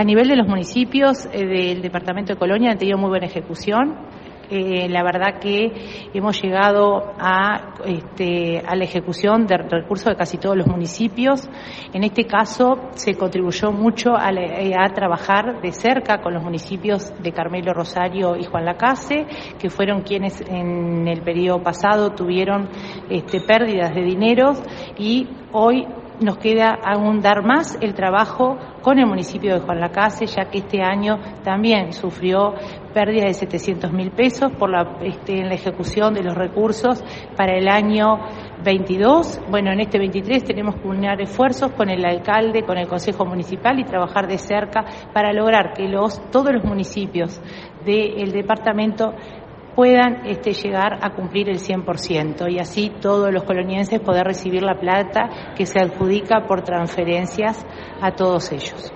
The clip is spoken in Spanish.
A nivel de los municipios eh, del departamento de Colonia han tenido muy buena ejecución. Eh, la verdad que hemos llegado a, este, a la ejecución de recursos de casi todos los municipios. En este caso se contribuyó mucho a, eh, a trabajar de cerca con los municipios de Carmelo Rosario y Juan Lacase, que fueron quienes en el periodo pasado tuvieron este, pérdidas de dinero y hoy nos queda aún dar más el trabajo con el municipio de Juan Lacase, ya que este año también sufrió pérdidas de 700 mil pesos por la, este, en la ejecución de los recursos para el año 22. Bueno, en este 23 tenemos que unir esfuerzos con el alcalde, con el Consejo Municipal y trabajar de cerca para lograr que los, todos los municipios del departamento puedan este, llegar a cumplir el 100% y así todos los colonienses poder recibir la plata que se adjudica por transferencias a todos ellos.